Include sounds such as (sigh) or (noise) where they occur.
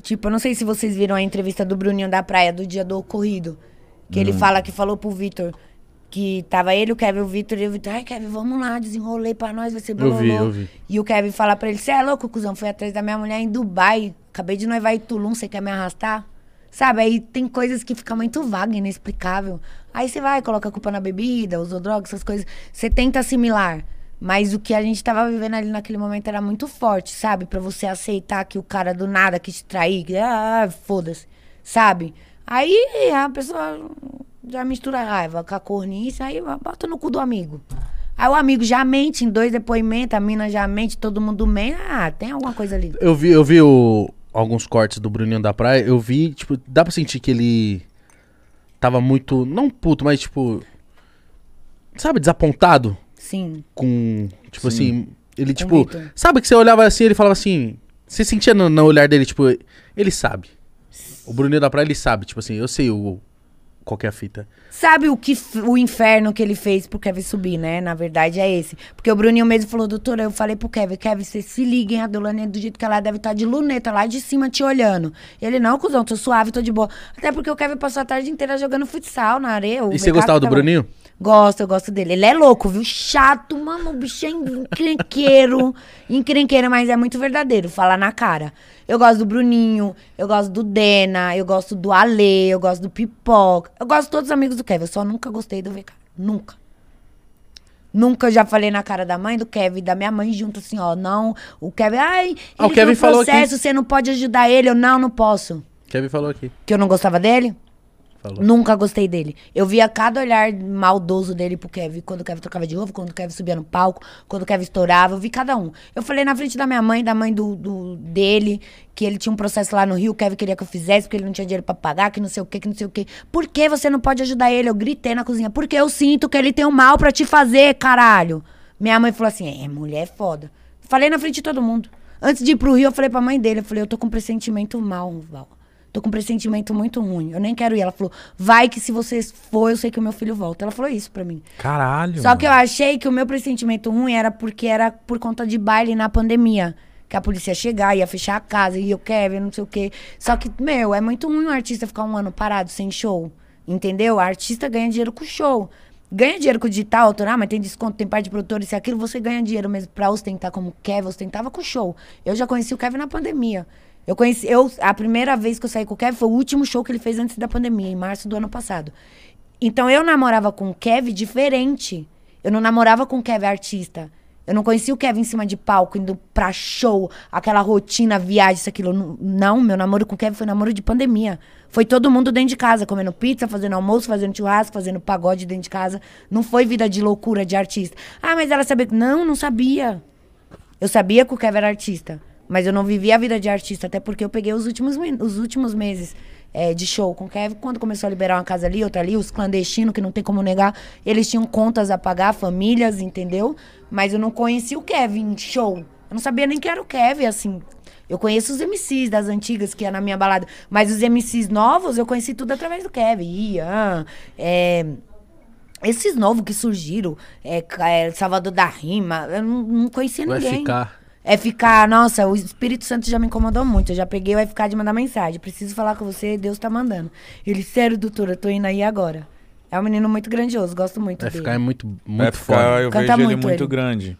Tipo, eu não sei se vocês viram a entrevista do Bruninho da Praia do dia do ocorrido. Que ele fala que falou pro Vitor que tava ele, o Kevin, o Vitor e o Vitor. Ai, Kevin, vamos lá, desenrolei pra nós, vai ser Eu vi, bololô. eu vi. E o Kevin fala pra ele: Você é louco, cuzão? Fui atrás da minha mulher em Dubai. Acabei de noivar em Tulum, você quer me arrastar? Sabe? Aí tem coisas que ficam muito vaga, inexplicável. Aí você vai, coloca a culpa na bebida, usou droga, essas coisas. Você tenta assimilar. Mas o que a gente tava vivendo ali naquele momento era muito forte, sabe? Pra você aceitar que o cara do nada quis te trair, que, ah, foda-se, sabe? Aí a pessoa já mistura a raiva com a cornice, aí bota no cu do amigo. Aí o amigo já mente em dois depoimentos, a mina já mente, todo mundo mente. Ah, tem alguma coisa ali. Eu vi, eu vi o- alguns cortes do Bruninho da Praia. Eu vi, tipo, dá pra sentir que ele tava muito. Não puto, mas tipo. Sabe, desapontado Sim. com. Tipo Sim. assim. Ele, Com tipo. Vitor. Sabe que você olhava assim ele falava assim. Você sentia no, no olhar dele, tipo, ele sabe. O Bruninho da Praia, ele sabe, tipo assim, eu sei o. Qual que é a fita. Sabe o que o inferno que ele fez pro Kevin subir, né? Na verdade é esse. Porque o Bruninho mesmo falou, doutora, eu falei pro Kevin, Kevin, vocês se liguem, a Dolane do jeito que ela deve estar de luneta lá de cima te olhando. Ele, não, cuzão, tô suave, tô de boa. Até porque o Kevin passou a tarde inteira jogando futsal na areia. E você gostava do tava- Bruninho? Gosto, eu gosto dele. Ele é louco, viu? Chato, mano. O bicho é encrenqueiro. (laughs) encrenqueiro, mas é muito verdadeiro. Falar na cara. Eu gosto do Bruninho, eu gosto do Dena, eu gosto do Ale, eu gosto do Pipoca. Eu gosto de todos os amigos do Kevin. Eu só nunca gostei do VK. Nunca. Nunca já falei na cara da mãe do Kevin, e da minha mãe junto assim, ó. Não, o Kevin, ai, ele Ah, o tem Kevin um falou aqui. processo, você não pode ajudar ele. Eu, não, não posso. Kevin falou aqui. Que eu não gostava dele? Falou. Nunca gostei dele. Eu via cada olhar maldoso dele pro Kevin. Quando o Kevin trocava de roupa, quando o Kevin subia no palco, quando o Kevin estourava, eu vi cada um. Eu falei na frente da minha mãe, da mãe do, do- dele, que ele tinha um processo lá no Rio, o Kevin queria que eu fizesse, porque ele não tinha dinheiro pra pagar, que não sei o que, que não sei o que. Por que você não pode ajudar ele? Eu gritei na cozinha. Porque eu sinto que ele tem um mal pra te fazer, caralho. Minha mãe falou assim: é, mulher é foda. Falei na frente de todo mundo. Antes de ir pro Rio, eu falei pra mãe dele, eu falei, eu tô com um pressentimento mal, Val. Tô com um pressentimento muito ruim. Eu nem quero ir. Ela falou, vai que se você for, eu sei que o meu filho volta. Ela falou isso pra mim. Caralho. Só que eu achei que o meu pressentimento ruim era porque era por conta de baile na pandemia. Que a polícia ia chegar, ia fechar a casa, e eu quero, não sei o quê. Só que, meu, é muito ruim um artista ficar um ano parado sem show. Entendeu? O artista ganha dinheiro com show. Ganha dinheiro com o digital, autoral, mas tem desconto, tem parte de produtor, isso e aquilo. Você ganha dinheiro mesmo pra ostentar como o Kevin ostentava com show. Eu já conheci o Kevin na pandemia. Eu conheci, eu, a primeira vez que eu saí com o Kevin foi o último show que ele fez antes da pandemia, em março do ano passado. Então eu namorava com o Kevin diferente. Eu não namorava com o Kevin artista. Eu não conhecia o Kevin em cima de palco, indo pra show, aquela rotina, viagem, isso, aquilo. Não, meu namoro com o Kevin foi namoro de pandemia. Foi todo mundo dentro de casa, comendo pizza, fazendo almoço, fazendo churrasco, fazendo pagode dentro de casa. Não foi vida de loucura de artista. Ah, mas ela sabia. que- Não, não sabia. Eu sabia que o Kevin era artista, mas eu não vivia a vida de artista, até porque eu peguei os últimos, os últimos meses é, de show com o Kevin. Quando começou a liberar uma casa ali, outra ali, os clandestinos, que não tem como negar, eles tinham contas a pagar, famílias, entendeu? Mas eu não conhecia o Kevin show. Eu não sabia nem que era o Kevin, assim. Eu conheço os MCs das antigas que ia na minha balada, mas os MCs novos eu conheci tudo através do Kevin. Ian, é, esses novos que surgiram, é, é, Salvador da Rima, eu não, não conhecia Vai ninguém. ficar. É ficar, nossa, o Espírito Santo já me incomodou muito. Eu já peguei o FK de mandar mensagem. Preciso falar com você, Deus tá mandando. Ele, sério, doutora, eu tô indo aí agora. É um menino muito grandioso, gosto muito Vai dele. ficar é muito, muito Vai foda. ficar, eu Canta vejo ele muito muito ele. grande.